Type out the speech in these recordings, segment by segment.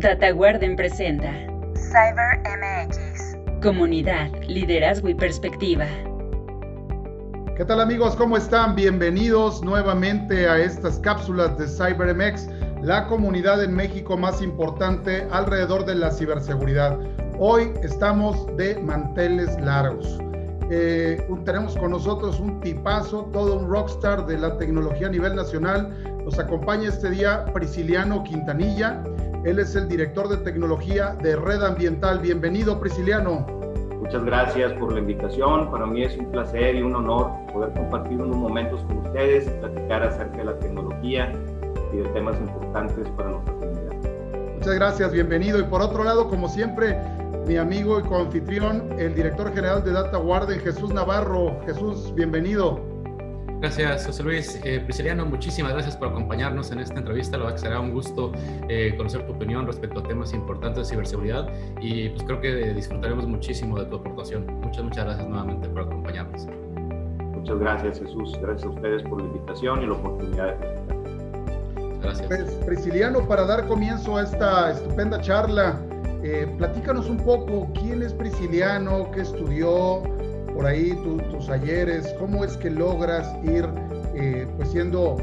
DataGuarden presenta CyberMX. Comunidad, liderazgo y perspectiva. ¿Qué tal amigos? ¿Cómo están? Bienvenidos nuevamente a estas cápsulas de CyberMX, la comunidad en México más importante alrededor de la ciberseguridad. Hoy estamos de manteles largos. Eh, tenemos con nosotros un tipazo, todo un rockstar de la tecnología a nivel nacional. Nos acompaña este día Prisciliano Quintanilla. Él es el director de tecnología de Red Ambiental. Bienvenido, Prisciliano. Muchas gracias por la invitación. Para mí es un placer y un honor poder compartir unos momentos con ustedes y platicar acerca de la tecnología y de temas importantes para nuestra comunidad. Muchas gracias, bienvenido. Y por otro lado, como siempre, mi amigo y coanfitrión, el director general de Data Guarden, Jesús Navarro. Jesús, bienvenido. Gracias, José Luis. Eh, Prisciliano, muchísimas gracias por acompañarnos en esta entrevista. La verdad que será un gusto eh, conocer tu opinión respecto a temas importantes de ciberseguridad y pues creo que disfrutaremos muchísimo de tu aportación. Muchas, muchas gracias nuevamente por acompañarnos. Muchas gracias, Jesús. Gracias a ustedes por la invitación y la oportunidad de Gracias. Pues, Prisciliano, para dar comienzo a esta estupenda charla, eh, platícanos un poco quién es Prisciliano, qué estudió, por ahí tus ayeres, cómo es que logras ir eh, pues siendo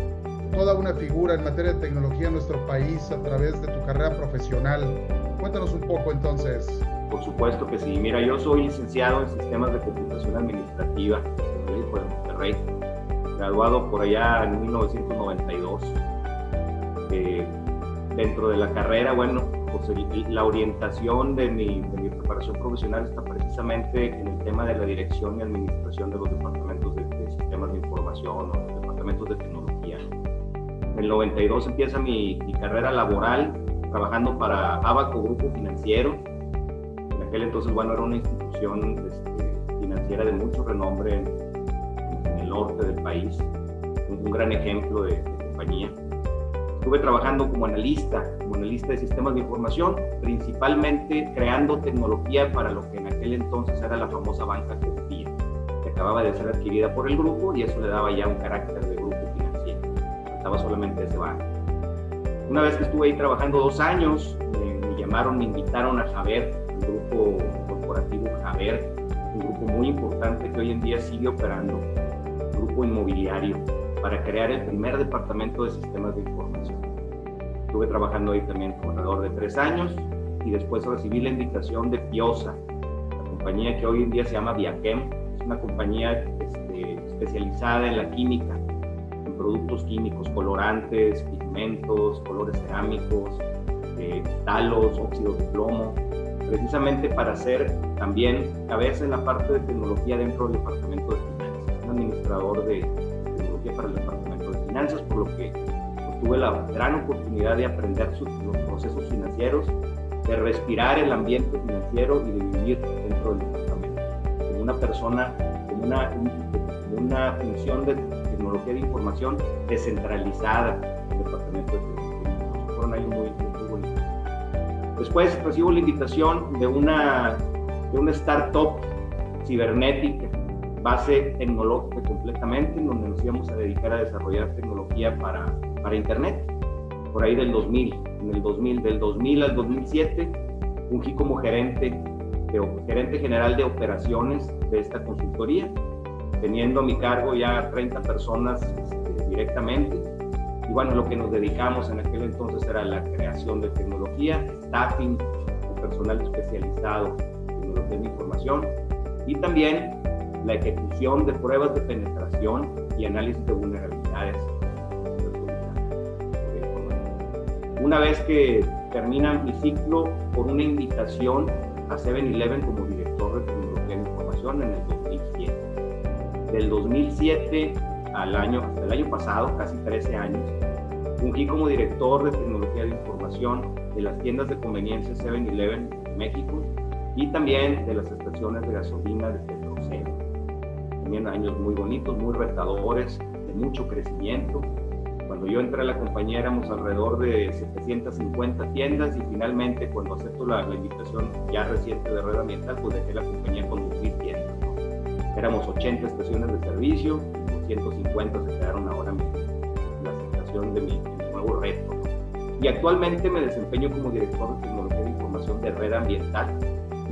toda una figura en materia de tecnología en nuestro país a través de tu carrera profesional. Cuéntanos un poco entonces. Por supuesto que sí. Mira, yo soy licenciado en sistemas de computación administrativa de Monterrey, graduado por allá en 1992. Eh, dentro de la carrera, bueno, pues la orientación de mi, preparación profesional está precisamente en el tema de la dirección y administración de los departamentos de, sistemas de información o los departamentos de tecnología. En el 92 empieza mi, carrera laboral trabajando para Abaco Grupo Financiero. En aquel entonces, bueno, era una institución este, financiera de mucho renombre en, el norte del país, un, gran ejemplo de compañía estuve trabajando como analista, como analista de sistemas de información, principalmente creando tecnología para lo que en aquel entonces era la famosa banca Copia, que acababa de ser adquirida por el grupo y eso le daba ya un carácter de grupo financiero. Faltaba solamente ese banco. Una vez que estuve ahí trabajando dos años, me, me llamaron, me invitaron a Javer, el grupo corporativo Javer, un grupo muy importante que hoy en día sigue operando, grupo inmobiliario para crear el primer departamento de sistemas de información. Estuve trabajando ahí también por alrededor de tres años y después recibí la invitación de Piosa, la compañía que hoy en día se llama Viachem. Es una compañía este, especializada en la química, en productos químicos, colorantes, pigmentos, colores cerámicos, eh, talos, óxidos de plomo, precisamente para hacer también cabeza en la parte de tecnología dentro del departamento de finanzas, un administrador de para el Departamento de Finanzas, por lo que tuve la gran oportunidad de aprender los procesos financieros, de respirar el ambiente financiero y de vivir dentro del departamento. Como una persona, como una, una función de tecnología de información descentralizada en el departamento de tecnología. Fueron años muy, muy bonitos. Después recibo la invitación de una, de una startup cibernética base tecnológica completamente, en donde nos íbamos a dedicar a desarrollar tecnología para, para Internet, por ahí del 2000, en el 2000, del 2000 al 2007, fungí como gerente, de, gerente general de operaciones de esta consultoría, teniendo a mi cargo ya 30 personas este, directamente. Y bueno, lo que nos dedicamos en aquel entonces era la creación de tecnología, staffing, personal especializado en tecnología de información y también la ejecución de pruebas de penetración y análisis de vulnerabilidades. Una vez que termina mi ciclo por una invitación a 7-Eleven como director de tecnología de información en el 2007. Del 2007 al año, hasta el año pasado, casi 13 años, fungí como director de tecnología de información de las tiendas de conveniencia 7-Eleven en México y también de las estaciones de gasolina de Petrocel también años muy bonitos, muy retadores, de mucho crecimiento. Cuando yo entré a la compañía éramos alrededor de 750 tiendas y finalmente cuando acepto la, invitación ya reciente de Red Ambiental, pues dejé la compañía con 2.000 tiendas. Éramos 80 estaciones de servicio, 250 se quedaron ahora en la aceptación de mi, nuevo reto. y actualmente me desempeño como director de tecnología de información de Red Ambiental,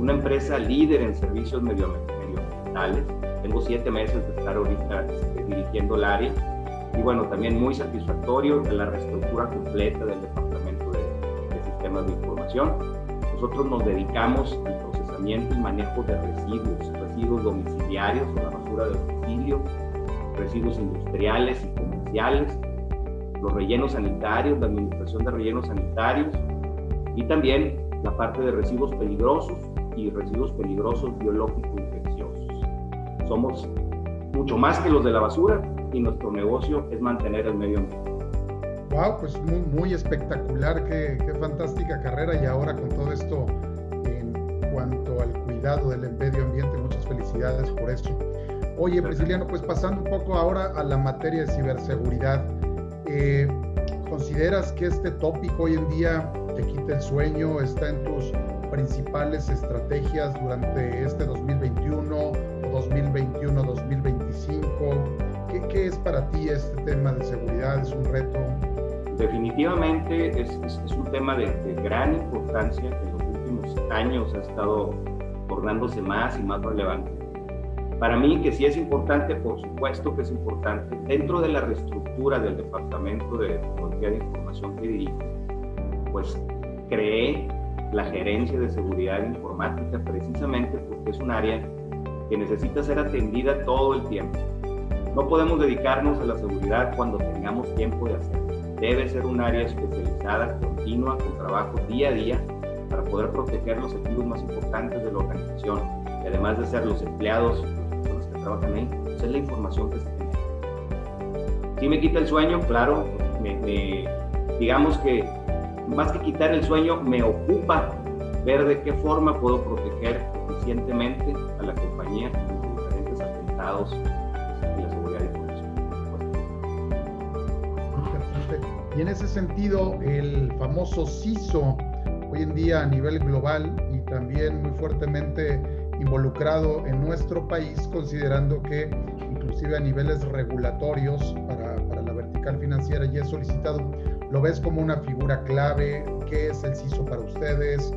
una empresa líder en servicios medioambientales. Tengo siete meses de estar ahorita este, dirigiendo el área y bueno, también muy satisfactorio de la reestructura completa del Departamento de, de Sistemas de Información. Nosotros nos dedicamos al procesamiento y manejo de residuos, residuos domiciliarios o la basura de domicilio, residuos industriales y comerciales, los rellenos sanitarios, la administración de rellenos sanitarios y también la parte de residuos peligrosos y residuos peligrosos biológicos infecciosos. Somos mucho más que los de la basura y nuestro negocio es mantener el medio ambiente. Wow, pues muy, muy espectacular, qué, qué, fantástica carrera y ahora con todo esto en cuanto al cuidado del medio ambiente, muchas felicidades por eso. Oye, Prisciliano, pues pasando un poco ahora a la materia de ciberseguridad, eh, ¿consideras que este tópico hoy en día te quita el sueño? ¿Está en tus principales estrategias durante este 2021 o 2021-2025? ¿Qué, ¿Qué, es para ti este tema de seguridad? ¿Es un reto? Definitivamente es, un tema de, de, gran importancia que en los últimos años ha estado tornándose más y más relevante. Para mí, que sí es importante, por supuesto que es importante, dentro de la reestructura del Departamento de Tecnología de Información que dirijo, pues creé la gerencia de seguridad informática precisamente porque es un área que necesita ser atendida todo el tiempo. No podemos dedicarnos a la seguridad cuando tengamos tiempo de hacerlo. Debe ser un área especializada, continua, con trabajo día a día para poder proteger los activos más importantes de la organización y además de ser los empleados, las personas que trabajan ahí, pues es la información que se tiene. Si me quita el sueño, claro, me, me, digamos que más que quitar el sueño, me ocupa ver de qué forma puedo proteger eficientemente a la compañía de diferentes atentados y la seguridad de. Y en ese sentido, el famoso CISO, hoy en día a nivel global y también muy fuertemente involucrado en nuestro país, considerando que inclusive a niveles regulatorios para, para la vertical financiera ya es solicitado ¿Lo ves como una figura clave? ¿Qué es el CISO para ustedes?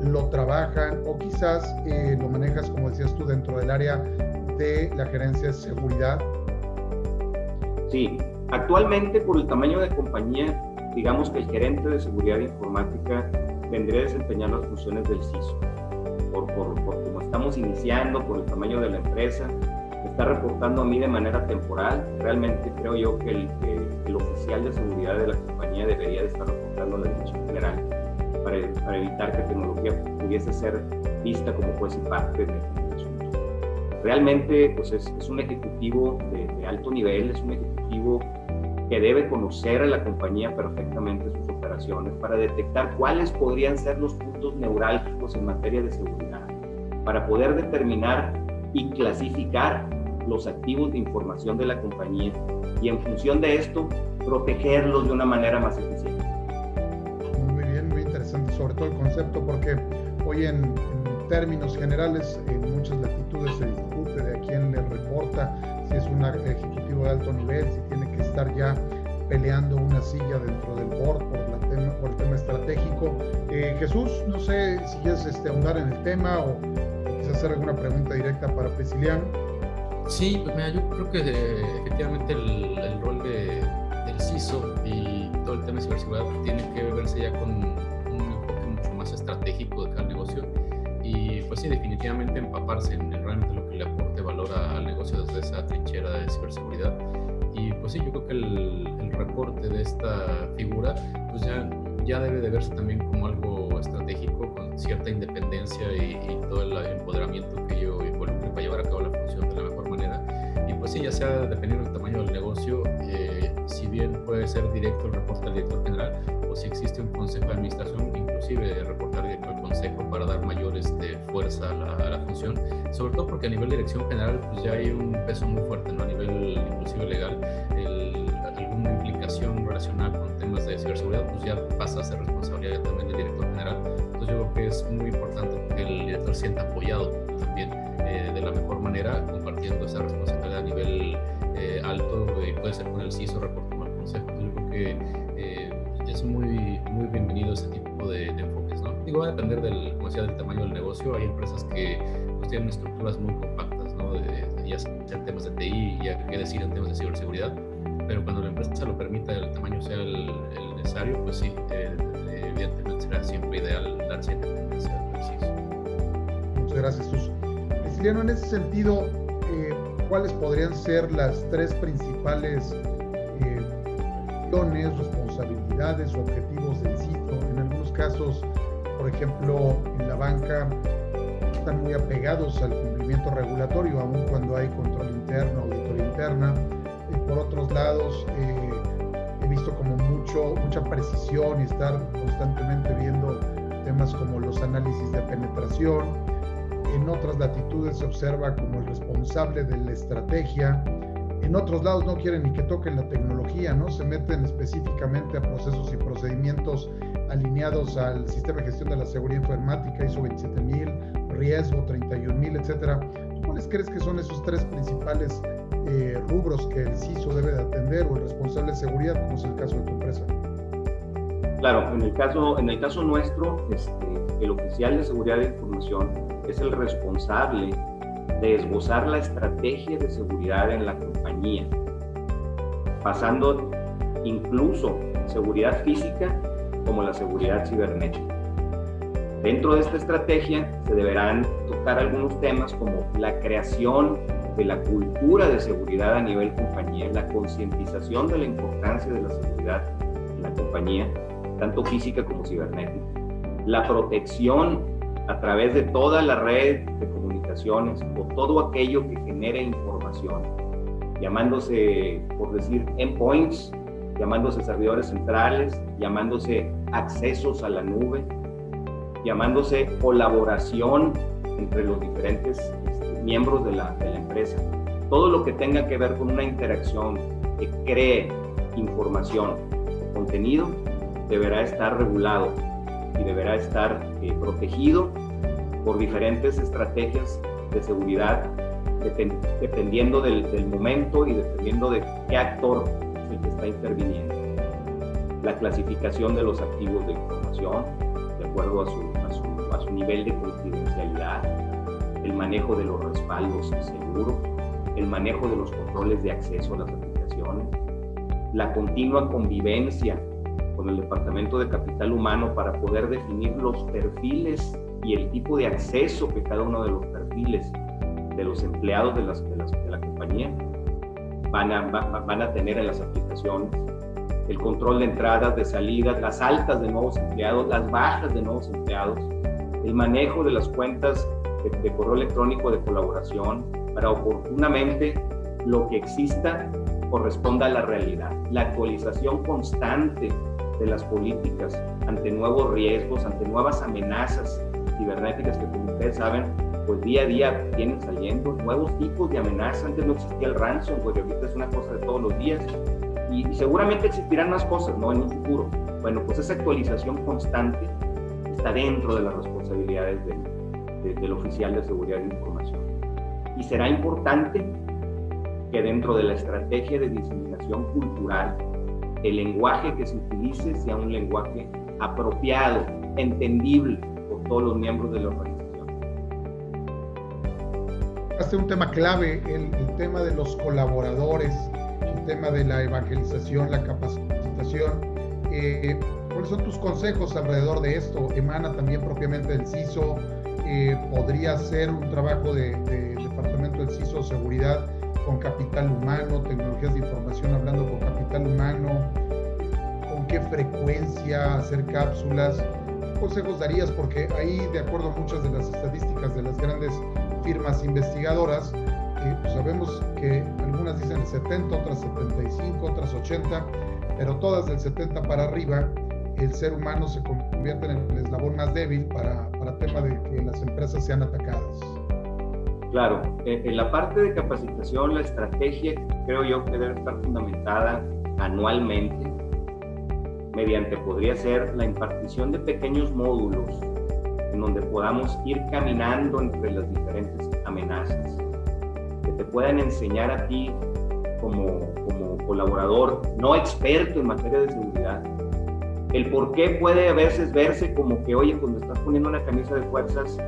¿Lo trabajan o quizás eh, lo manejas, como decías tú, dentro del área de la gerencia de seguridad? Sí, actualmente por el tamaño de compañía, digamos que el gerente de seguridad informática vendría a desempeñar las funciones del CISO. Por, por, por como estamos iniciando, por el tamaño de la empresa, está reportando a mí de manera temporal. Realmente creo yo que el, que el oficial de seguridad de la compañía debería de estar reportando a la dirección general para, para, evitar que tecnología pudiese ser vista como fuese parte del asunto. Realmente pues es, es un ejecutivo de, de, alto nivel, es un ejecutivo que debe conocer a la compañía perfectamente sus operaciones para detectar cuáles podrían ser los puntos neurálgicos en materia de seguridad, para poder determinar y clasificar los activos de información de la compañía y en función de esto protegerlos de una manera más eficiente. Muy bien, muy interesante, sobre todo el concepto porque hoy en, en términos generales en muchas latitudes se quién le reporta, si es un ejecutivo de alto nivel, si tiene que estar ya peleando una silla dentro del board por, la tema, por el tema estratégico. Eh, Jesús, no sé si quieres este, ahondar en el tema o, o quizás hacer alguna pregunta directa para Prisciliano. Sí, pues mira, yo creo que eh, efectivamente el, el rol de, del CISO y todo el tema de ciberseguridad tiene que verse ya con un enfoque mucho más estratégico de cada negocio y pues sí, definitivamente empaparse en realmente lo valor al negocio desde esa trinchera de ciberseguridad. Y pues sí, yo creo que el, el reporte de esta figura pues ya, ya debe de verse también como algo estratégico con cierta independencia y, y todo el empoderamiento que ello involucre para llevar a cabo la función de la mejor manera. Y pues sí, ya sea dependiendo del tamaño del negocio, eh, si bien puede ser directo el reporte al director general o si existe un consejo de administración, inclusive reportar directo al consejo para dar mayor este, fuerza a la, a la, función, sobre todo porque a nivel de dirección general pues ya hay un peso muy fuerte, ¿no? a nivel inclusive legal, el, alguna implicación relacionada con temas de ciberseguridad pues ya pasa a ser responsabilidad también del director general. Entonces yo creo que es muy importante que el director sienta apoyado también eh, de la mejor manera, compartiendo esa responsabilidad a nivel eh, alto y puede ser con el CISO, reportando al consejo. Yo creo que muy, muy bienvenido ese tipo de, enfoques, ¿no? Digo, va a depender del, como decía, del tamaño del negocio. Hay empresas que pues, tienen estructuras muy compactas, ¿no? De, ya sean temas de TI, ya que decir en temas de ciberseguridad, pero cuando la empresa lo permita, el tamaño sea el, necesario, pues sí, eh, evidentemente será siempre ideal darse independencia del ejercicio. Muchas gracias, Sus. en ese sentido, eh, ¿cuáles podrían ser las tres principales eh, responsabilidades o objetivos del sitio? En algunos casos, por ejemplo, en la banca están muy apegados al cumplimiento regulatorio, aun cuando hay control interno, auditoría interna. Y por otros lados, eh, he visto como mucho, mucha precisión y estar constantemente viendo temas como los análisis de penetración. En otras latitudes se observa como el responsable de la estrategia. En otros lados no quieren ni que toquen la tecnología, ¿no? Se meten específicamente a procesos y procedimientos alineados al sistema de gestión de la seguridad informática ISO 27000, riesgo 31000, etcétera. ¿Cuáles crees que son esos tres principales eh, rubros que el CISO debe de atender o el responsable de seguridad, como es el caso de tu empresa? Claro, en el caso, en el caso nuestro, este, el oficial de seguridad de información es el responsable de esbozar la estrategia de seguridad en la compañía, pasando incluso seguridad física como la seguridad cibernética. Dentro de esta estrategia se deberán tocar algunos temas como la creación de la cultura de seguridad a nivel compañía, la concientización de la importancia de la seguridad en la compañía, tanto física como cibernética, la protección a través de toda la red de comunicaciones o todo aquello que genere información, llamándose, por decir, endpoints, llamándose servidores centrales, llamándose accesos a la nube, llamándose colaboración entre los diferentes este, miembros de la, de la empresa. Todo lo que tenga que ver con una interacción que cree información o contenido deberá estar regulado y deberá estar eh, protegido por diferentes estrategias de seguridad dependiendo del, del, momento y dependiendo de qué actor es el que está interviniendo. La clasificación de los activos de información de acuerdo a su a su nivel de confidencialidad, el manejo de los respaldos seguros, el manejo de los controles de acceso a las aplicaciones, la continua convivencia con el Departamento de Capital Humano para poder definir los perfiles y el tipo de acceso que cada uno de los perfiles de los empleados de, las, de, las, de la compañía van a, van a tener en las aplicaciones, el control de entradas, de salidas, las altas de nuevos empleados, las bajas de nuevos empleados, el manejo de las cuentas de, correo electrónico de colaboración para oportunamente lo que exista corresponda a la realidad. La actualización constante de las políticas ante nuevos riesgos, ante nuevas amenazas cibernéticas que como ustedes saben, pues día a día vienen saliendo nuevos tipos de amenazas. Antes no existía el ransomware, ahorita es una cosa de todos los días y, y seguramente existirán más cosas, ¿no? En un futuro. Bueno, pues esa actualización constante está dentro de las responsabilidades del, oficial de seguridad de información. Y será importante que dentro de la estrategia de diseminación cultural, el lenguaje que se utilice sea un lenguaje apropiado, entendible todos los miembros de la organización. Es un tema clave, el, el tema de los colaboradores, el tema de la evangelización, la capacitación. Eh, ¿Cuáles son tus consejos alrededor de esto? ¿Emana también propiamente del CISO? Eh, ¿Podría ser un trabajo de, Departamento del CISO Seguridad con capital humano, tecnologías de información hablando con capital humano? ¿Con qué frecuencia hacer cápsulas? ¿Qué consejos darías? Porque ahí, de acuerdo a muchas de las estadísticas de las grandes firmas investigadoras, eh, pues sabemos que algunas dicen el 70, otras 75, otras 80, pero todas del 70 para arriba el ser humano se convierte en el eslabón más débil para, para tema de que las empresas sean atacadas. Claro, en la parte de capacitación, la estrategia creo yo que debe estar fundamentada anualmente mediante, podría ser, la impartición de pequeños módulos en donde podamos ir caminando entre las diferentes amenazas, que te puedan enseñar a ti como, como colaborador, no experto en materia de seguridad, El por qué puede a veces verse como que, oye, cuando estás poniendo una camisa de fuerzas,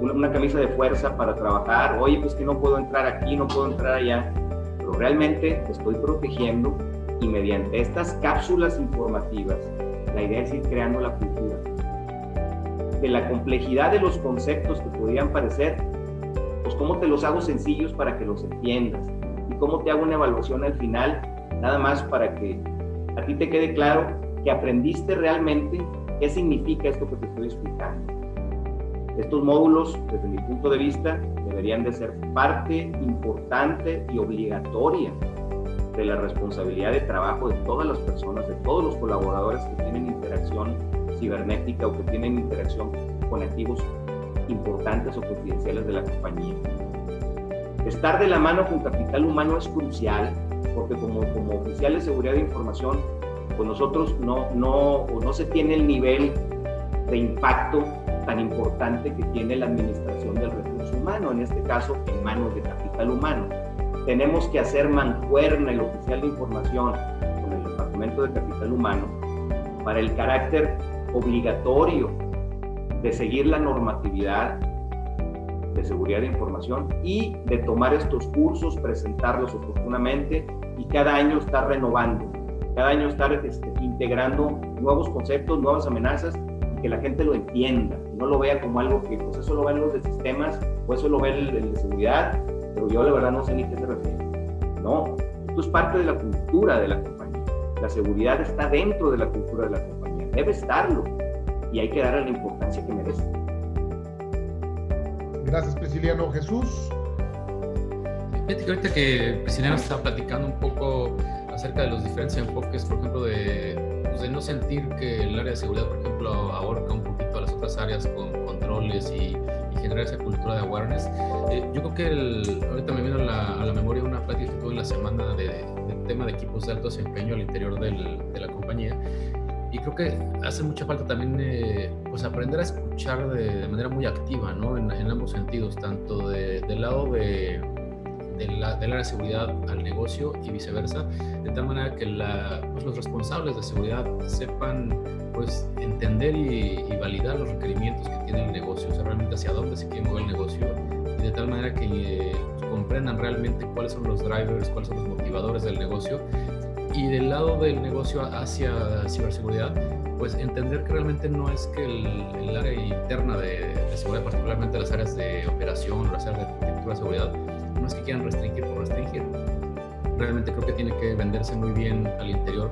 una, una camisa de fuerza para trabajar, oye, pues que no puedo entrar aquí, no puedo entrar allá, pero realmente te estoy protegiendo y mediante estas cápsulas informativas, la idea es ir creando la cultura. De la complejidad de los conceptos que podrían parecer, pues cómo te los hago sencillos para que los entiendas y cómo te hago una evaluación al final, nada más para que a ti te quede claro que aprendiste realmente qué significa esto que te estoy explicando. Estos módulos, desde mi punto de vista, deberían de ser parte importante y obligatoria de la responsabilidad de trabajo de todas las personas, de todos los colaboradores que tienen interacción cibernética o que tienen interacción con activos importantes o confidenciales de la compañía. Estar de la mano con capital humano es crucial porque como, como oficial de seguridad de información, pues nosotros no, no, no se tiene el nivel de impacto tan importante que tiene la administración del recurso humano, en este caso en manos de capital humano. Tenemos que hacer mancuerna el oficial de información con el Departamento de Capital Humano para el carácter obligatorio de seguir la normatividad de seguridad de información y de tomar estos cursos, presentarlos oportunamente y cada año estar renovando, cada año estar este, integrando nuevos conceptos, nuevas amenazas y que la gente lo entienda, no lo vea como algo que pues eso lo ven los de sistemas o eso lo ve el, el de seguridad, pero yo la verdad no sé ni qué se refiere. No, esto es parte de la cultura de la compañía. La seguridad está dentro de la cultura de la compañía, debe estarlo y hay que darle la importancia que merece. Gracias, Prisciliano. Jesús. Fíjate que ahorita que Prisciliano estaba platicando un poco acerca de los diferentes enfoques, por ejemplo, de, pues de no sentir que el área de seguridad, por ejemplo, ahorca un poquito a las otras áreas con controles y generar esa cultura de awareness. Eh, yo creo que el, ahorita me viene a la, a la, memoria una plática que tuve en la semana de, de tema de equipos de alto desempeño al interior del, de la compañía y creo que hace mucha falta también eh, pues aprender a escuchar de, de, manera muy activa, ¿no? En, en ambos sentidos, tanto de, del lado de, de la, de seguridad al negocio y viceversa, de tal manera que pues los responsables de seguridad sepan pues entender y, validar los requerimientos que tiene el negocio, o sea, realmente hacia dónde se quiere mover el negocio, y de tal manera que pues, comprendan realmente cuáles son los drivers, cuáles son los motivadores del negocio y del lado del negocio hacia ciberseguridad, pues entender que realmente no es que el, área interna de, seguridad, particularmente las áreas de operación, las áreas de de seguridad, no es que quieran restringir por restringir. Realmente creo que tiene que venderse muy bien al interior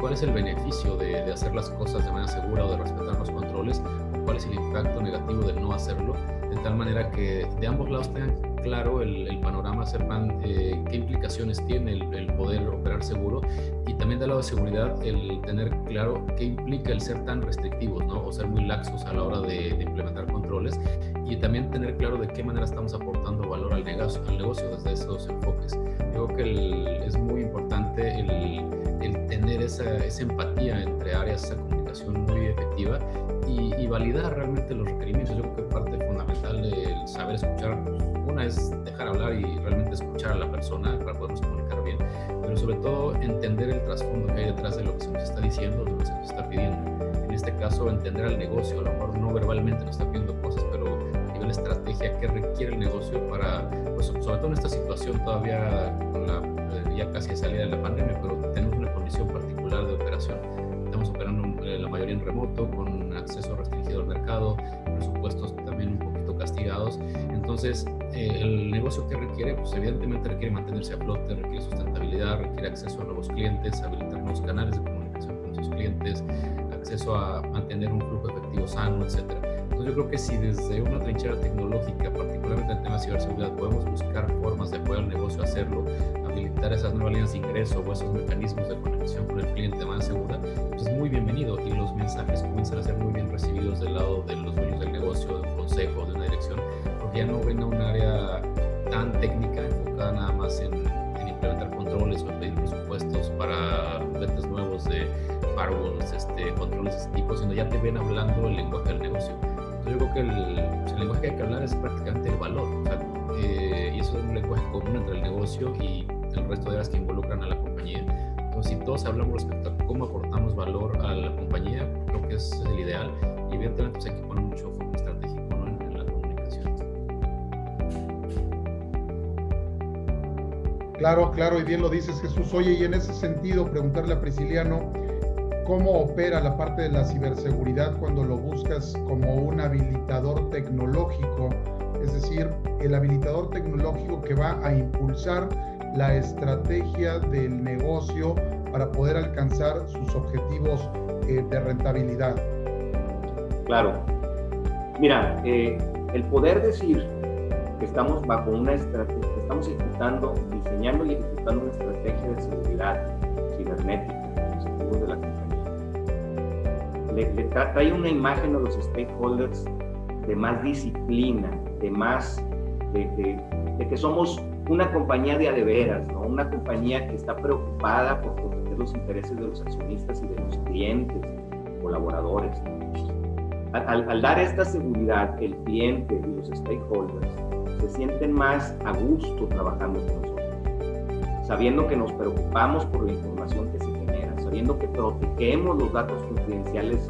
cuál es el beneficio de, de hacer las cosas de manera segura o de respetar los controles, cuál es el impacto negativo de no hacerlo, de tal manera que de ambos lados tengan claro el, el panorama, sepan eh, qué implicaciones tiene el, el, poder operar seguro y también del lado de seguridad el tener claro qué implica el ser tan restrictivos ¿no? o ser muy laxos a la hora de, de implementar controles y también tener claro de qué manera estamos aportando valor al negocio, al negocio desde esos enfoques. Yo creo que el, es muy importante el, tener esa, esa, empatía entre áreas, esa comunicación muy efectiva y, y validar realmente los requerimientos. Yo creo que parte fundamental del saber escuchar una es dejar hablar y realmente escuchar a la persona para podernos comunicar bien, pero sobre todo entender el trasfondo que hay detrás de lo que se nos está diciendo, de lo que se nos está pidiendo. En este caso, entender al negocio, a lo mejor no verbalmente nos está pidiendo cosas, pero a nivel estrategia, qué requiere el negocio para, pues, sobre todo en esta situación todavía con la, eh, ya casi salida de la pandemia, pero tenemos una condición particular de operación. Estamos operando eh, la mayoría en remoto, con acceso restringido al mercado, presupuestos también un poquito castigados. Entonces, eh, el negocio que requiere, pues evidentemente requiere mantenerse a flote, requiere sustentabilidad, requiere acceso a nuevos clientes, habilitar nuevos canales de comunicación con esos clientes, acceso a mantener un flujo efectivo sano, etc. Entonces, yo creo que si desde una trinchera tecnológica, particularmente en el tema de ciberseguridad, podemos buscar formas de apoyar al negocio a hacerlo, habilitar esas nuevas líneas de ingreso o esos mecanismos de conexión con el cliente de manera segura, pues es muy bienvenido y los mensajes comienzan a ser muy bien recibidos del lado de los dueños del negocio, de un consejo, de una dirección, ya no ven a un área tan técnica enfocada nada más en, en implementar controles o pedir presupuestos para ventas nuevos de firewalls, este, controles de este tipo, sino ya te ven hablando el lenguaje del negocio. Entonces yo creo que el, el lenguaje que hay que hablar es prácticamente el valor, o sea, eh, y eso es un lenguaje común entre el negocio y el resto de áreas que involucran a la compañía. Entonces si todos hablamos respecto a cómo aportamos valor a la compañía, creo que es el ideal. Y evidentemente pues hay que poner mucho foco estratégico Claro, claro, y bien lo dices Jesús. Oye, y en ese sentido, preguntarle a Prisciliano, ¿cómo opera la parte de la ciberseguridad cuando lo buscas como un habilitador tecnológico? Es decir, el habilitador tecnológico que va a impulsar la estrategia del negocio para poder alcanzar sus objetivos eh, de rentabilidad. Claro. Mira, eh, el poder decir que estamos bajo una estrategia, que estamos ejecutando, diseñando y ejecutando una estrategia de seguridad cibernética en los activos de la compañía, le, le trae una imagen a los stakeholders de más disciplina, de más, de, de, de que somos una compañía de adeveras, ¿no? una compañía que está preocupada por proteger los intereses de los accionistas y de los clientes, colaboradores. Al, al, dar esta seguridad, el cliente y los stakeholders se sienten más a gusto trabajando con nosotros, sabiendo que nos preocupamos por la información que se genera, sabiendo que protegemos los datos confidenciales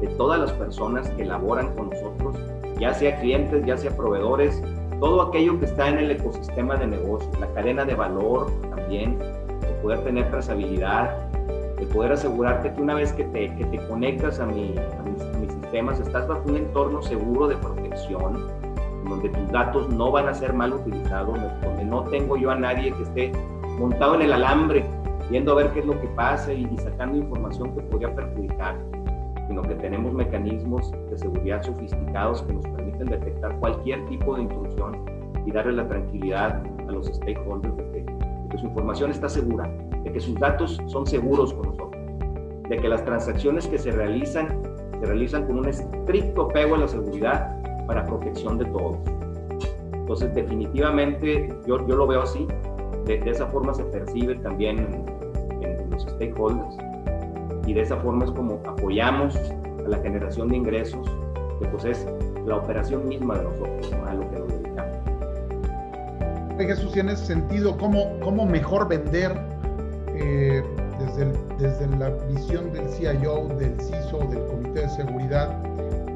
de todas las personas que laboran con nosotros, ya sea clientes, ya sea proveedores, todo aquello que está en el ecosistema de negocio, la cadena de valor también, de poder tener trazabilidad, de poder asegurarte que una vez que te, que te conectas a, mi, a, mis, a mis sistemas, estás bajo un entorno seguro de protección, donde tus datos no van a ser mal utilizados, donde no tengo yo a nadie que esté montado en el alambre, viendo a ver qué es lo que pasa y, sacando información que podría perjudicar, sino que tenemos mecanismos de seguridad sofisticados que nos permiten detectar cualquier tipo de intrusión y darle la tranquilidad a los stakeholders de que, de que su información está segura, de que sus datos son seguros con nosotros, de que las transacciones que se realizan se realizan con un estricto apego a la seguridad para protección de todos. Entonces, definitivamente, yo, yo lo veo así. De, de esa forma se percibe también en, en, los stakeholders. Y de esa forma es como apoyamos a la generación de ingresos, que pues es la operación misma de nosotros, ¿no? a lo que nos dedicamos. Jesús, y en ese sentido, ¿cómo, cómo mejor vender eh, desde, el, desde la visión del CIO, del CISO, del Comité de Seguridad,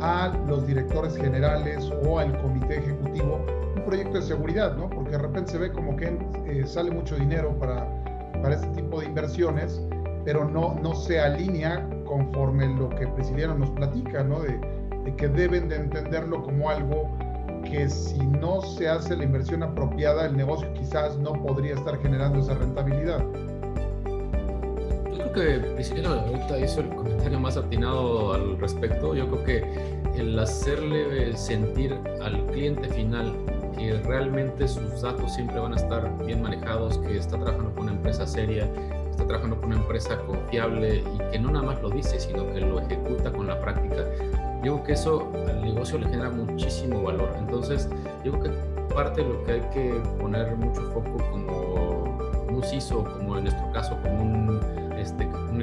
a los directores generales o al comité ejecutivo proyecto de seguridad, ¿no? Porque de repente se ve como que eh, sale mucho dinero para, para este tipo de inversiones, pero no, no se alinea conforme lo que Prisciliano nos platica, ¿no? De, de, que deben de entenderlo como algo que si no se hace la inversión apropiada, el negocio quizás no podría estar generando esa rentabilidad. Yo creo que Prisciliano ahorita hizo el comentario más atinado al respecto. Yo creo que el hacerle sentir al cliente final que realmente sus datos siempre van a estar bien manejados, que está trabajando con una empresa seria, está trabajando con una empresa confiable y que no nada más lo dice, sino que lo ejecuta con la práctica. Creo que eso al negocio le genera muchísimo valor. Entonces, creo que parte de lo que hay que poner mucho foco como un CISO, como en nuestro caso, como un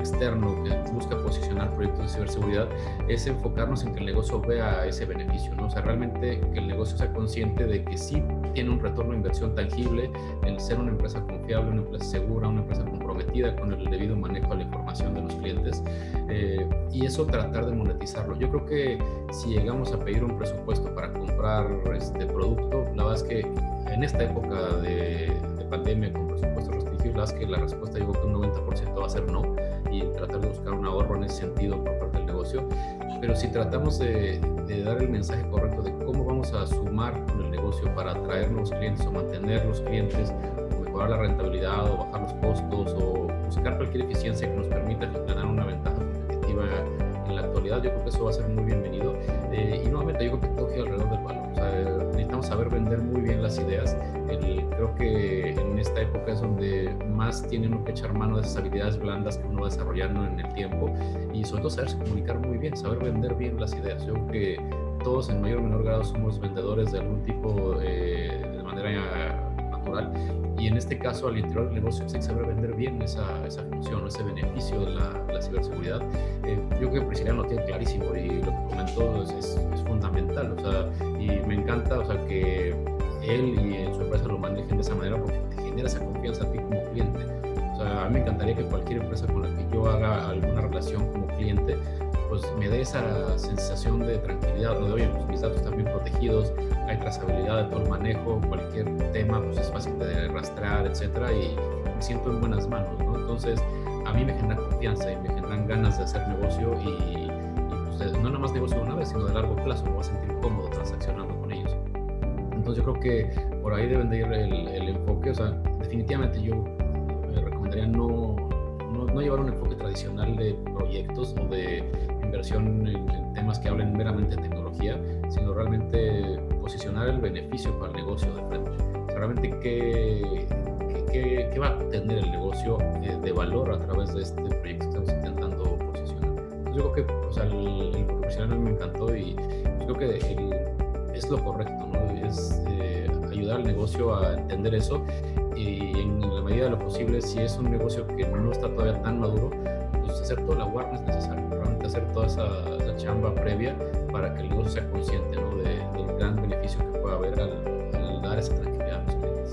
externo que busca posicionar proyectos de ciberseguridad es enfocarnos en que el negocio vea ese beneficio, ¿no? O sea, realmente que el negocio sea consciente de que sí tiene un retorno de inversión tangible el ser una empresa confiable, una empresa segura, una empresa comprometida con el debido manejo de la información de los clientes eh, y eso tratar de monetizarlo. Yo creo que si llegamos a pedir un presupuesto para comprar este producto, la verdad es que en esta época de, de pandemia con presupuestos restringidos, que la respuesta yo creo que un 90% va a ser no y tratar de buscar un ahorro en ese sentido por parte del negocio. Pero si tratamos de, de, dar el mensaje correcto de cómo vamos a sumar con el negocio para atraer nuevos clientes o mantener los clientes, o mejorar la rentabilidad o bajar los costos o buscar cualquier eficiencia que nos permita ganar una ventaja competitiva en la actualidad, yo creo que eso va a ser muy bienvenido. Eh, y nuevamente yo creo que todo alrededor del valor. Saber vender muy bien las ideas. El, creo que en esta época es donde más tiene uno que echar mano de esas habilidades blandas que uno va desarrollando en el tiempo y sobre todo saberse comunicar muy bien, saber vender bien las ideas. Yo creo que todos en mayor o menor grado somos vendedores de algún tipo eh, de manera natural y en este caso al interior del negocio hay que saber vender bien esa, esa función, ese beneficio de la, la ciberseguridad. Eh, yo creo que Prisciliano lo tiene clarísimo y lo que comentó es, es, es, fundamental, o sea, y me encanta, o sea, que él y su empresa lo manejen de esa manera porque te genera esa confianza a ti como cliente. O a mí me encantaría que cualquier empresa con la que yo haga alguna relación como cliente, pues me dé esa sensación de tranquilidad, ¿no? de oye, pues mis datos están bien protegidos, hay trazabilidad de todo el manejo, cualquier tema pues es fácil de rastrear, etcétera, y me siento en buenas manos, ¿no? Entonces, a mí me genera confianza y me generan ganas de hacer negocio y, pues, no nada más negocio una vez, sino de largo plazo, me voy a sentir cómodo transaccionando con ellos. Entonces, yo creo que por ahí deben de ir el, el enfoque, o sea, definitivamente yo me recomendaría no, no, no llevar un enfoque tradicional de proyectos o de inversión en, temas que hablen meramente de tecnología, sino realmente posicionar el beneficio para el negocio de frente. O sea, realmente qué, qué, qué, va a tener el negocio eh, de valor a través de este proyecto que estamos intentando posicionar. Entonces, yo creo que o sea, el, profesional me encantó y creo que el, es lo correcto, ¿no? Es eh, ayudar al negocio a entender eso y en la medida de lo posible, si es un negocio que no está todavía tan maduro, pues hacer toda la awareness necesaria hacer toda esa, chamba previa para que el negocio sea consciente ¿no? de, del gran beneficio que puede haber al, dar esa tranquilidad a los clientes.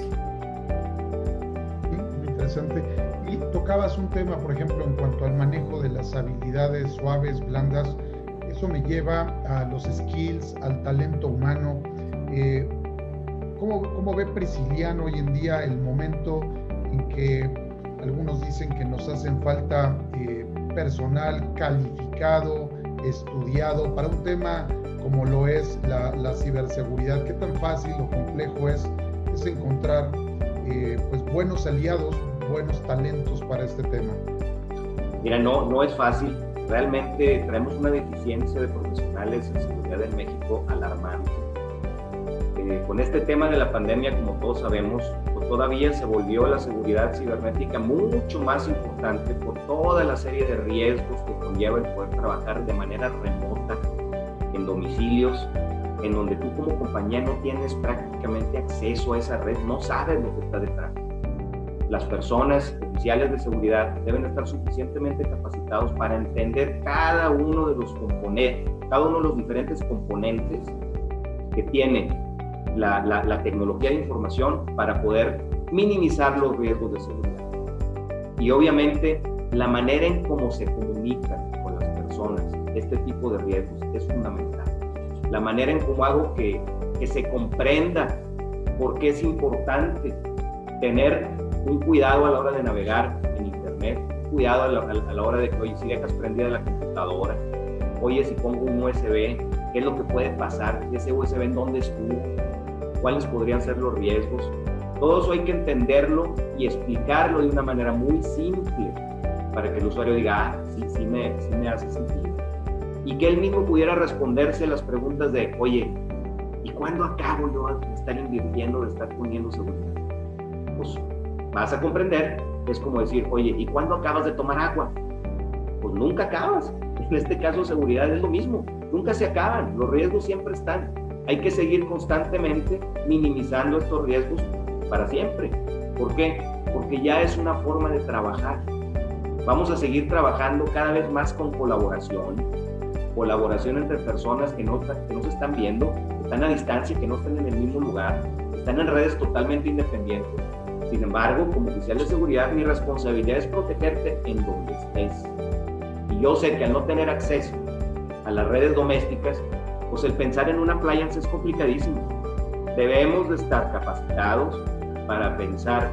Sí, interesante. Y tocabas un tema, por ejemplo, en cuanto al manejo de las habilidades suaves, blandas. Eso me lleva a los skills, al talento humano. Eh, ¿cómo, ¿Cómo ve Prisciliano hoy en día el momento en que algunos dicen que nos hacen falta eh, personal calificado, estudiado para un tema como lo es la, la ciberseguridad. ¿Qué tan fácil o complejo es, es encontrar eh, pues buenos aliados, buenos talentos para este tema? Mira, no, no es fácil. Realmente traemos una deficiencia de profesionales en seguridad en México alarmante. Eh, con este tema de la pandemia, como todos sabemos, todavía se volvió la seguridad cibernética mucho más importante por toda la serie de riesgos que conlleva el poder trabajar de manera remota en domicilios, en donde tú como compañía no tienes prácticamente acceso a esa red, no sabes lo que está detrás. Las personas oficiales de seguridad deben estar suficientemente capacitados para entender cada uno de los componentes, cada uno de los diferentes componentes que tiene la, tecnología de información para poder minimizar los riesgos de seguridad. Y obviamente la manera en cómo se comunican con las personas este tipo de riesgos es fundamental. La manera en cómo hago que, que se comprenda por qué es importante tener un cuidado a la hora de navegar en Internet, cuidado a la, a la hora de que, oye, si dejas prendida la computadora, oye, si pongo un USB, ¿qué es lo que puede pasar? ¿Ese USB en dónde estuvo? Cuáles podrían ser los riesgos. Todo eso hay que entenderlo y explicarlo de una manera muy simple para que el usuario diga, ah, sí, sí me, sí me hace sentido. Y que él mismo pudiera responderse las preguntas de, oye, ¿y cuándo acabo yo de estar invirtiendo, de estar poniendo seguridad? Pues vas a comprender, es como decir, oye, ¿y cuándo acabas de tomar agua? Pues nunca acabas. En este caso, seguridad es lo mismo, nunca se acaban, los riesgos siempre están hay que seguir constantemente minimizando estos riesgos para siempre. ¿Por qué? Porque ya es una forma de trabajar. Vamos a seguir trabajando cada vez más con colaboración, colaboración entre personas que no, que no se están viendo, que están a distancia, que no están en el mismo lugar, están en redes totalmente independientes. Sin embargo, como oficial de seguridad, mi responsabilidad es protegerte en donde estés. Y yo sé que al no tener acceso a las redes domésticas, pues el pensar en una playa es complicadísimo. Debemos de estar capacitados para pensar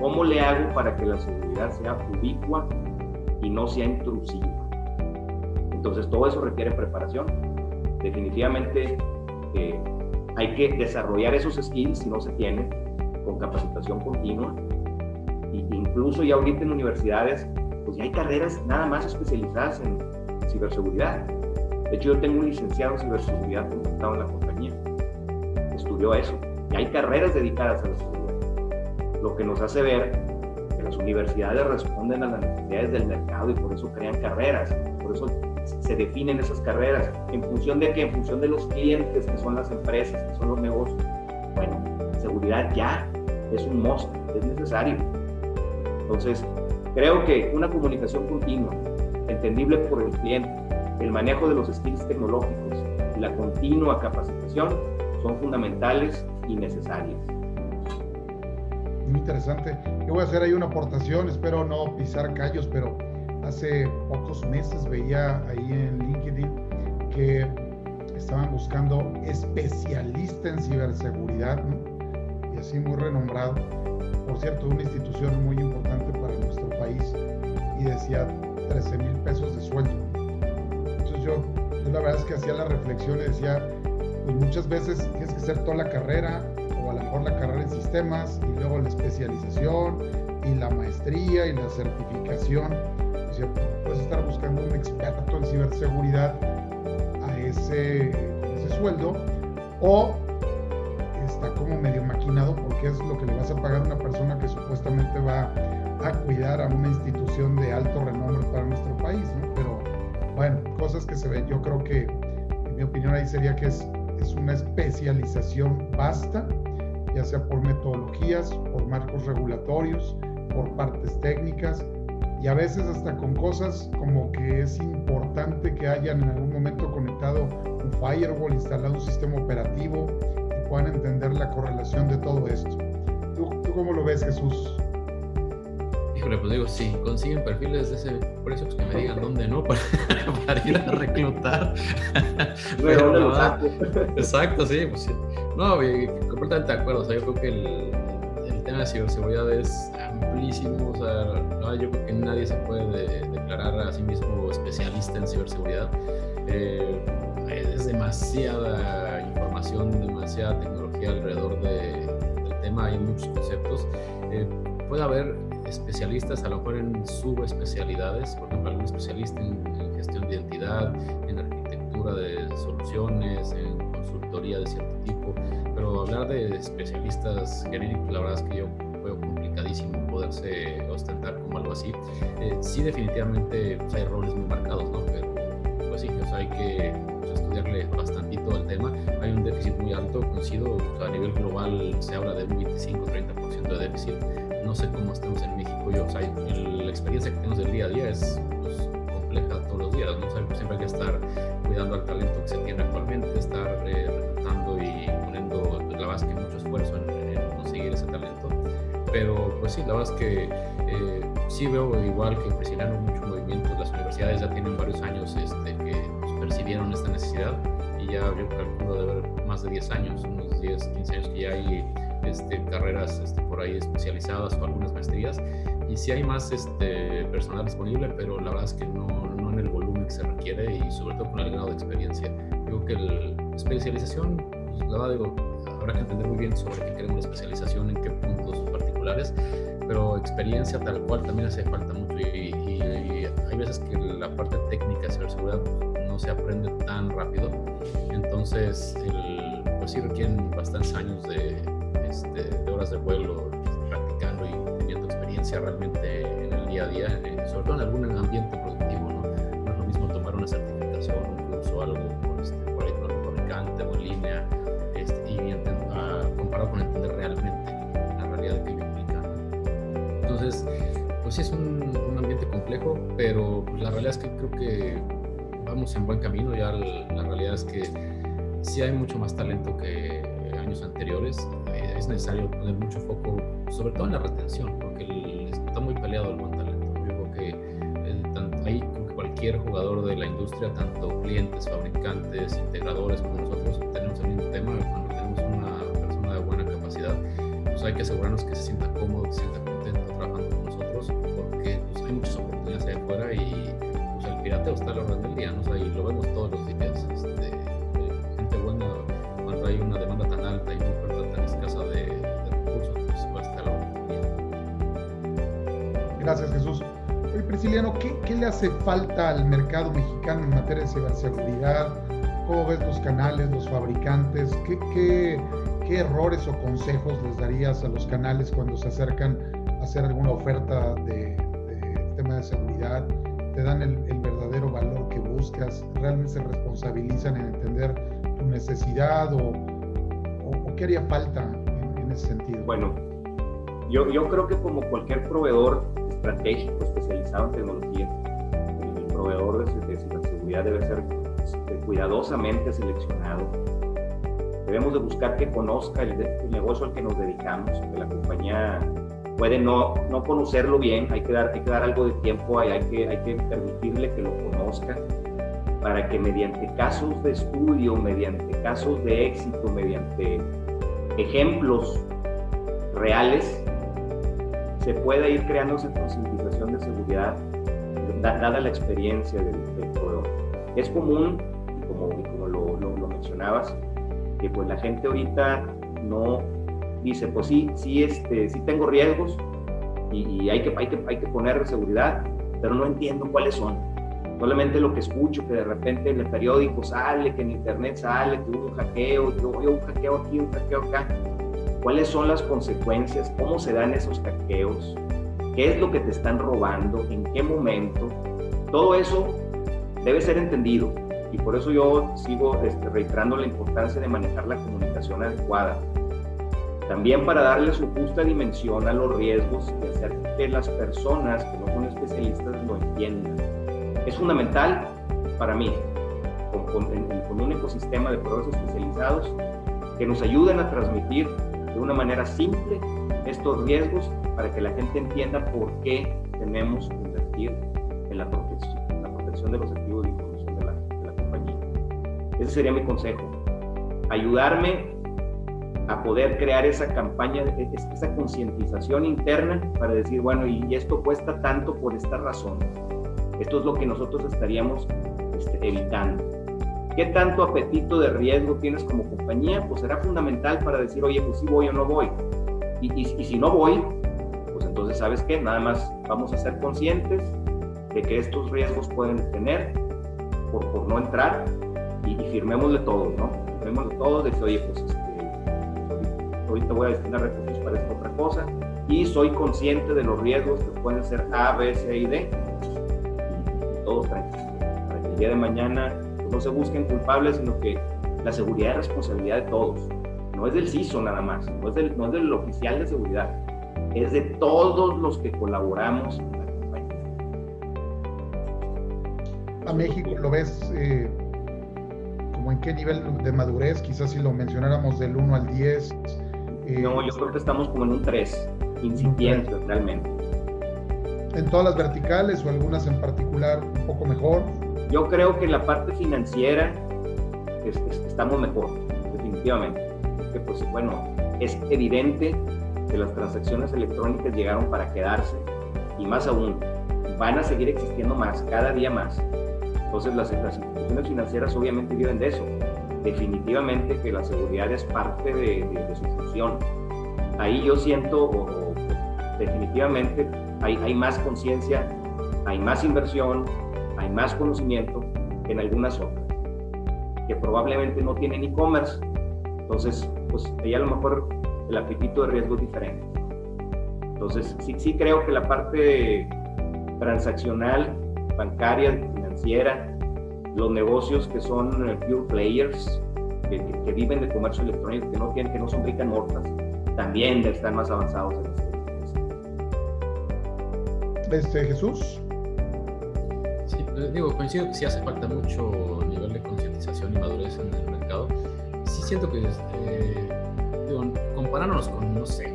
cómo le hago para que la seguridad sea ubicua y no sea intrusiva. Entonces todo eso requiere preparación. Definitivamente eh, hay que desarrollar esos skills si no se tienen con capacitación continua. Incluso ya ahorita en universidades, pues ya hay carreras nada más especializadas en ciberseguridad de hecho, yo tengo un licenciado en ciberseguridad contratado en la compañía. Estudió eso. Y hay carreras dedicadas a la seguridad. Lo que nos hace ver que las universidades responden a las necesidades del mercado y por eso crean carreras. Por eso se definen esas carreras. ¿En función de qué? En función de los clientes, que son las empresas, que son los negocios. Bueno, seguridad ya es un must, es necesario. Entonces, creo que una comunicación continua, entendible por el cliente, el manejo de los skills tecnológicos y la continua capacitación son fundamentales y necesarias. muy interesante. Yo voy a hacer ahí una aportación, espero no pisar callos, pero hace pocos meses veía ahí en LinkedIn que estaban buscando especialista en ciberseguridad, y así muy renombrado, por cierto, una institución muy importante para nuestro país, y decía 13 mil pesos de sueldo. Yo, yo la verdad es que hacía la reflexión y decía, pues muchas veces tienes que hacer toda la carrera, o a lo mejor la carrera en sistemas, y luego la especialización, y la maestría, y la certificación. O puedes estar buscando un experto en ciberseguridad a ese, ese sueldo, o está como medio maquinado porque es lo que le vas a pagar a una persona que supuestamente va a cuidar a una institución de alto renombre para nuestro país, ¿no? Cosas que se ven. Yo creo que, en mi opinión, ahí sería que es, es una especialización vasta, ya sea por metodologías, por marcos regulatorios, por partes técnicas y a veces hasta con cosas como que es importante que hayan en algún momento conectado un firewall, instalado un sistema operativo y puedan entender la correlación de todo esto. ¿Tú, tú cómo lo ves, Jesús? Híjole, pues digo, si consiguen perfiles de ese precio, pues que me digan dónde no para, para ir a reclutar. Pero, no, exacto, sí, pues sí. No, completamente de acuerdo. O sea, yo creo que el, el tema de ciberseguridad es amplísimo. O sea, no, yo creo que nadie se puede declarar a sí mismo especialista en ciberseguridad. Eh, es demasiada información, demasiada tecnología alrededor de, del tema. Hay muchos conceptos. Eh, puede haber especialistas, a lo mejor en subespecialidades, por ejemplo, algún especialista en, en, gestión de identidad, en arquitectura de soluciones, en consultoría de cierto tipo, pero hablar de especialistas genéricos, la verdad es que yo veo complicadísimo poderse ostentar como algo así. Eh, sí, definitivamente pues, hay roles muy marcados, ¿no? Pero pues sí, hay que pues, estudiarle bastantito al tema. Hay un déficit muy alto, coincido, sea, a nivel global se habla de un 25-30% de déficit no sé cómo estamos en México. Yo, o sea, el, la experiencia que tenemos del día a día es pues, compleja todos los días, ¿no? O sea, siempre hay que estar cuidando al talento que se tiene actualmente, estar eh, reclutando y poniendo, pues, la verdad que mucho esfuerzo en, en, conseguir ese talento. Pero, pues sí, la verdad es que eh, sí veo igual que presionaron mucho movimiento. Las universidades ya tienen varios años este, que pues, percibieron esta necesidad y ya yo calculo de haber más de 10 años, unos 10, 15 años que ya hay este, carreras este, por ahí especializadas o algunas maestrías. Y sí hay más este, personal disponible, pero la verdad es que no, no en el volumen que se requiere y sobre todo con el grado de experiencia. Digo que la especialización, pues, la verdad digo, habrá que entender muy bien sobre qué queremos especialización, en qué puntos particulares, pero experiencia tal cual también hace falta mucho y, y, y hay veces que la parte técnica de ciberseguridad no se aprende tan rápido, entonces el, pues sí requieren bastantes años de, este, de horas de vuelo practicando y teniendo experiencia realmente en el día a día, eh, sobre todo en algún ambiente productivo. ¿no? no es lo mismo tomar una certificación, un curso, algo por, este, por ahí con algún fabricante o en línea, este, y uh, comparado con entender realmente la realidad que ello implica. Entonces, pues sí es un, un ambiente complejo, pero pues, la realidad es que creo que vamos en buen camino. Ya la, la realidad es que sí hay mucho más talento que años anteriores es necesario poner mucho foco, sobre todo en la retención, porque el, está muy peleado el buen talento. Yo creo que el, tanto, que cualquier jugador de la industria, tanto clientes, fabricantes, integradores como nosotros, tenemos el mismo tema. Cuando tenemos una persona de buena capacidad, pues hay que asegurarnos que se sienta cómodo, que se sienta contento Oye, Prisciliano, ¿qué, ¿qué, le hace falta al mercado mexicano en materia de ciberseguridad? ¿Cómo ves los canales, los fabricantes? ¿Qué, qué, qué errores o consejos les darías a los canales cuando se acercan a hacer alguna oferta de, de tema de seguridad? ¿Te dan el, el verdadero valor que buscas? ¿Realmente se responsabilizan en entender tu necesidad o, o, o qué haría falta en, en, ese sentido? Bueno, yo, yo creo que como cualquier proveedor estratégico especializado en tecnología, el proveedor de, ciberseguridad debe ser este, cuidadosamente seleccionado. Debemos de buscar que conozca el, el, negocio al que nos dedicamos, que la compañía puede no, no conocerlo bien, hay que, dar, hay que dar algo de tiempo, hay, hay, que, hay que permitirle que lo conozca para que mediante casos de estudio, mediante casos de éxito, mediante ejemplos reales, se pueda ir creando esa concientización de seguridad dada la experiencia del, del. Es común, como, como lo, lo, lo, mencionabas, que pues la gente ahorita no dice, pues sí, sí, este, sí tengo riesgos y, y hay, que, hay, que, hay que poner seguridad, pero no entiendo cuáles son. Solamente lo que escucho, que de repente en el periódico sale, que en internet sale, que hubo un hackeo, que hubo un hackeo aquí, un hackeo acá. ¿Cuáles son las consecuencias? ¿Cómo se dan esos hackeos? ¿Qué es lo que te están robando? ¿En qué momento? Todo eso debe ser entendido y por eso yo sigo este, reiterando la importancia de manejar la comunicación adecuada. También para darle su justa dimensión a los riesgos y hacer que las personas que no son especialistas lo entiendan. Es fundamental para mí, con, con, con un ecosistema de proveedores especializados, que nos ayuden a transmitir de una manera simple estos riesgos para que la gente entienda por qué tenemos que invertir en la protección, en la protección de los activos de información de la, compañía. Ese sería mi consejo. Ayudarme a poder crear esa campaña, esa concientización interna para decir, bueno, y esto cuesta tanto por esta razón. Esto es lo que nosotros estaríamos este, evitando. ¿Qué tanto apetito de riesgo tienes como compañía? Pues será fundamental para decir, oye, pues sí voy o no voy. Y, y, y si no voy, pues entonces, ¿sabes qué? Nada más vamos a ser conscientes de que estos riesgos pueden tener por, por no entrar y, y firmémosle todo, ¿no? Firmémosle todo, de que, oye, pues este, ahorita voy a destinar recursos para esta otra cosa y soy consciente de los riesgos que pueden ser A, B, C y D. Y todos tranquilos. Para que el día de mañana no se busquen culpables, sino que la seguridad es responsabilidad de todos. No es del CISO nada más, no es del, no es del oficial de seguridad, es de todos los que colaboramos en la compañía. A México lo ves eh, como en qué nivel de madurez, quizás si lo mencionáramos del 1 al 10. Eh, no, yo creo que estamos como en un 3, incipiente realmente. ¿En todas las verticales o algunas en particular un poco mejor? Yo creo que en la parte financiera es, es, estamos mejor, definitivamente. Porque, pues, bueno, es evidente que las transacciones electrónicas llegaron para quedarse y más aún, van a seguir existiendo más, cada día más. Entonces las, las instituciones financieras obviamente viven de eso. Definitivamente que la seguridad es parte de, de, de su función. Ahí yo siento, o, o, definitivamente hay, hay más conciencia, hay más inversión, más conocimiento en algunas otras, que probablemente no tienen e-commerce. Entonces, pues ahí a lo mejor el apetito de riesgo es diferente. Entonces, sí, sí creo que la parte transaccional, bancaria, financiera, los negocios que son pure players, que, que, que viven de comercio electrónico, que no, tienen, que no son ricas mortas, también están más avanzados en este. Este, Jesús. Sí, digo, coincido que sí hace falta mucho nivel de concientización y madurez en el mercado. Sí siento que eh, digo, comparándonos con, no sé,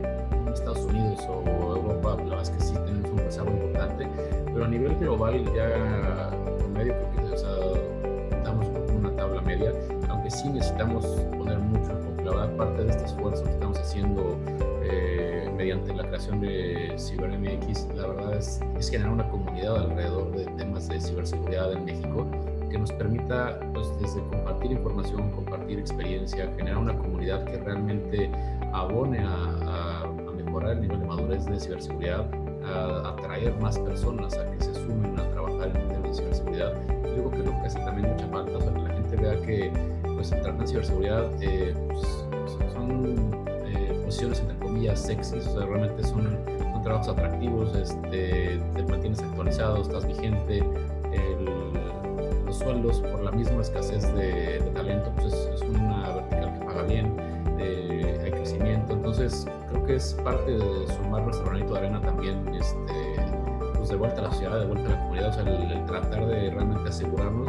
Estados Unidos o Europa, la verdad es que sí tenemos un rezago importante, pero a nivel global ya promedio creo que o sea, una tabla media, aunque sí necesitamos poner mucho enfoque. La verdad, parte de este esfuerzo que estamos haciendo eh, mediante la creación de CiberMX, la verdad es, es generar una comunidad alrededor de temas de ciberseguridad en México que nos permita, pues, desde compartir información, compartir experiencia, generar una comunidad que realmente abone a, a, a mejorar el nivel de madurez de ciberseguridad, a atraer más personas a que se sumen a trabajar en el tema de ciberseguridad. Yo creo que lo que hace también mucha falta, o sea, que la gente vea que pues, el trabajar en ciberseguridad eh, pues, son eh, posiciones entre comillas sexys, o sea, realmente son, trabajos atractivos, este, te mantienes actualizado, estás vigente, el, los sueldos por la misma escasez de, de talento, pues es, es, una vertical que paga bien, eh, crecimiento, entonces creo que es parte de sumar nuestro granito de arena también, este, pues de vuelta a la sociedad, de vuelta a la comunidad, o sea, el, el tratar de realmente asegurarnos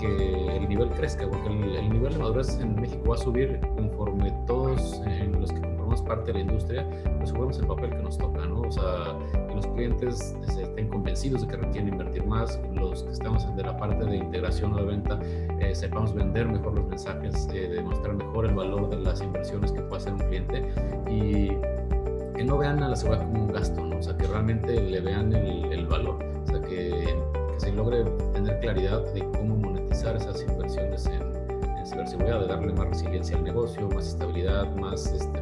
que el nivel crezca, porque el, nivel de madurez en México va a subir parte de la industria, pues jugamos el papel que nos toca, ¿no? O sea, que los clientes estén convencidos de que requieren invertir más, los que estamos de la parte de integración o de venta, eh, sepamos vender mejor los mensajes, eh, demostrar mejor el valor de las inversiones que puede hacer un cliente y que no vean a la seguridad como un gasto, ¿no? O sea, que realmente le vean el, el valor, o sea, que se logre tener claridad de cómo monetizar esas inversiones en, ciberseguridad, de darle más resiliencia al negocio, más estabilidad, más este,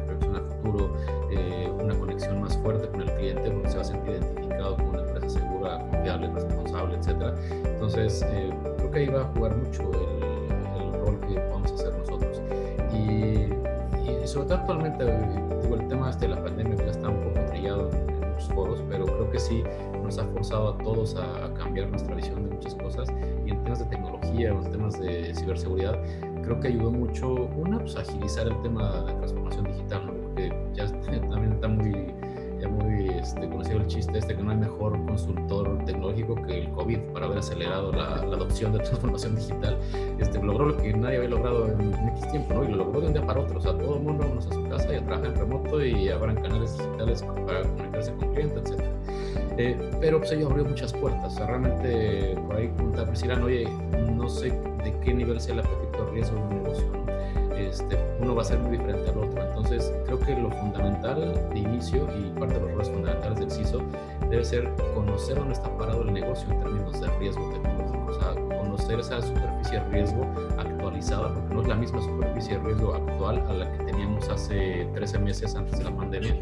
futuro, eh, una conexión más fuerte con el cliente porque se va a sentir identificado como una empresa segura, confiable, responsable, etc. Entonces, eh, creo que ahí va a jugar mucho el, rol que vamos a hacer nosotros. Y, sobre todo actualmente, digo, el tema este de la pandemia ya está un poco trillado en muchos foros, pero creo que sí nos ha forzado a todos a, cambiar nuestra visión de muchas cosas y en temas de tecnología, en temas de ciberseguridad, creo que ayudó mucho, una, pues agilizar el tema de transformación digital, chiste este que no hay mejor consultor tecnológico que el COVID para haber acelerado la, adopción de transformación digital. Este, logró lo que nadie había logrado en, X tiempo, ¿no? Y lo logró de un día para otro. O sea, todo el mundo vamos a su casa y a trabajar en remoto y abran canales digitales para comunicarse con clientes, etc. Eh, pero pues ello abrió muchas puertas. O sea, realmente por ahí pregunta Priscila, oye, no sé de qué nivel sea el apetito riesgo de un negocio. Este, uno va a ser muy diferente al otro. Entonces, creo que lo fundamental de inicio y parte de los roles fundamentales del CISO debe ser conocer dónde está parado el negocio en términos de riesgo tecnológico. O sea, conocer esa superficie de riesgo actualizada, porque no es la misma superficie de riesgo actual a la que teníamos hace 13 meses antes de la pandemia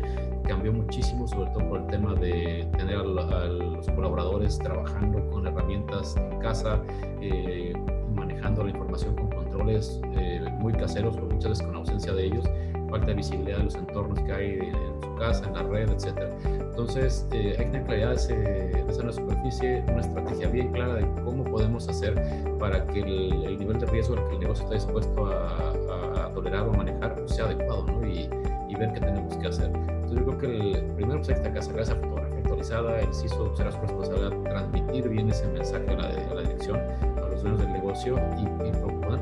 cambió muchísimo, sobre todo por el tema de tener a, los colaboradores trabajando con herramientas en casa, eh, manejando la información con eh, muy caseros o muchas veces con ausencia de ellos, falta de visibilidad de los entornos que hay en su casa, en la red, etc. Entonces, eh, hay que tener claridad de, esa superficie, una estrategia bien clara de cómo podemos hacer para que el, nivel de riesgo al que el negocio está dispuesto a, tolerar o manejar pues, sea adecuado ¿no? y, y ver qué tenemos que hacer. Entonces yo creo que el primero pues, hay que sacar esa fotografía actualizada, el CISO será su responsabilidad transmitir bien ese mensaje a la, a la dirección, a los dueños del negocio y, y,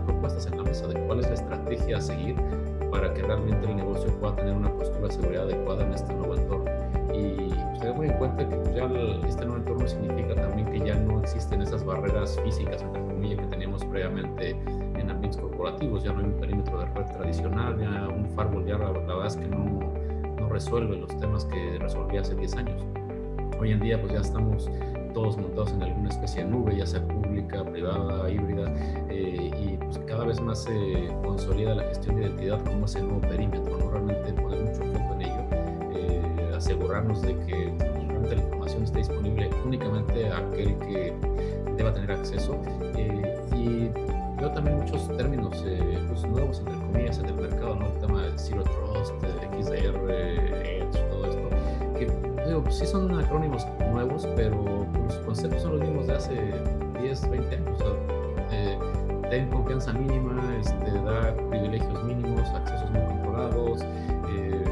propuestas en la mesa de cuál es la estrategia a seguir para que realmente el negocio pueda tener una postura de seguridad adecuada en este nuevo entorno. Y pues, tener muy en cuenta que ya este nuevo entorno significa también que ya no existen esas barreras físicas, entre comillas, que teníamos previamente en ambientes corporativos, ya no hay un perímetro de red tradicional, ya un firewall ya la, la verdad es que no resuelve los temas que resolvía hace 10 años. Hoy en día pues ya estamos todos montados en alguna especie de nube, ya sea pública, privada, híbrida, eh, y pues cada vez más se consolida la gestión de identidad como ese nuevo perímetro, ¿no? realmente poner mucho foco en ello, eh, asegurarnos de que realmente la información esté disponible únicamente a aquel que deba tener acceso. Eh, y veo también muchos términos pues, nuevos, entre comillas, en el mercado, ¿no? el tema de Zero Trust, XDR, Edge, todo esto, que digo, pues sí son acrónimos nuevos, pero los conceptos son los mismos de hace 10, 20 años. O sea, eh, ten confianza mínima, este, da privilegios mínimos, accesos muy controlados. Eh,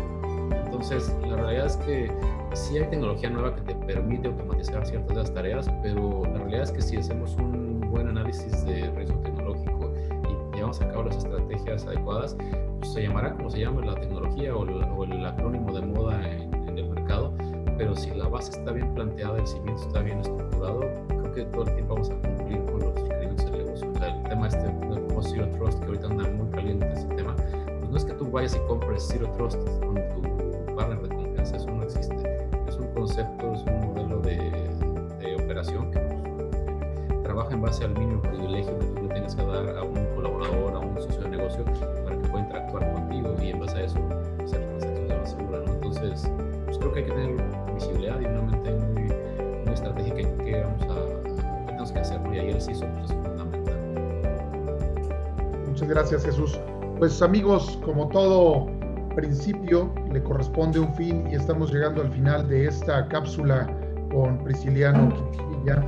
entonces, la realidad es que sí hay tecnología nueva que te permite automatizar ciertas de las tareas, pero la realidad es que si hacemos un buen análisis de riesgo tecnológico y llevamos a cabo las estrategias adecuadas, pues se llamará como se llama la tecnología o el, acrónimo de moda en, el mercado, pero si la base está bien planteada, el cimiento está bien estructurado, que todo el tiempo vamos a cumplir con los requerimientos del negocio. O sea, el tema este de Zero Trust, que ahorita anda muy caliente ese tema, pues no es que tú vayas y compres Zero Trust con tu partner de confianza, eso no existe. Es un concepto, es un modelo de, de operación que pues, trabaja en base al mínimo que hacer. Y ahí el CISO pues, es fundamental. Muchas gracias, Jesús. Pues amigos, como todo principio, le corresponde un fin y estamos llegando al final de esta cápsula con Prisciliano Quintilla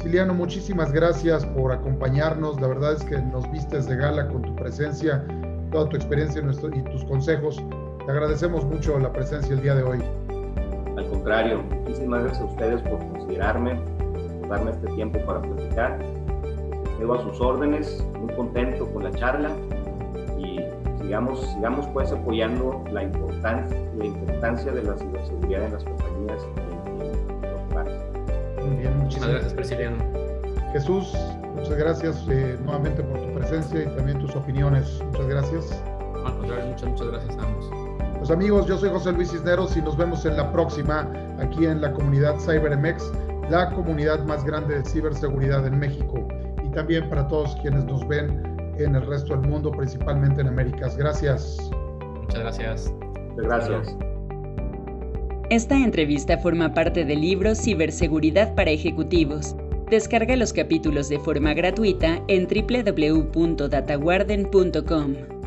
Siciliano, muchísimas gracias por acompañarnos. La verdad es que nos vistes de gala con tu presencia, toda tu experiencia y tus consejos. Te agradecemos mucho la presencia el día de hoy. Al contrario, muchísimas gracias a ustedes por considerarme, darme este tiempo para platicar. quedo a sus órdenes, muy contento con la charla y sigamos, sigamos pues apoyando la importancia, la importancia de la ciberseguridad en las compañías y en los hogares. Muy bien, Muchas gracias, Prisciliano. Jesús, muchas gracias eh, nuevamente por tu presencia y también tus opiniones. Muchas gracias. No, al contrario, muchas, muchas gracias a ambos. Pues amigos, yo soy José Luis Cisneros y nos vemos en la próxima aquí en la comunidad CyberMX, la comunidad más grande de ciberseguridad en México y también para todos quienes nos ven en el resto del mundo, principalmente en Américas. Gracias. Muchas gracias. Muchas gracias. Esta entrevista forma parte del libro Ciberseguridad para Ejecutivos. Descarga los capítulos de forma gratuita en www.dataguarden.com.